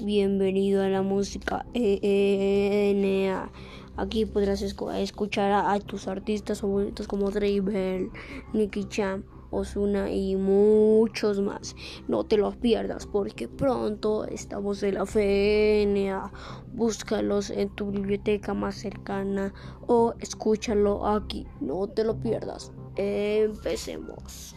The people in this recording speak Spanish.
Bienvenido a la música ENA. Aquí podrás escuchar a, tus artistas favoritos como Drake Bell, Nicky Jam, Ozuna y muchos más. No te los pierdas porque pronto estamos en la FNA. Búscalos en tu biblioteca más cercana o escúchalo aquí. No te lo pierdas. Empecemos.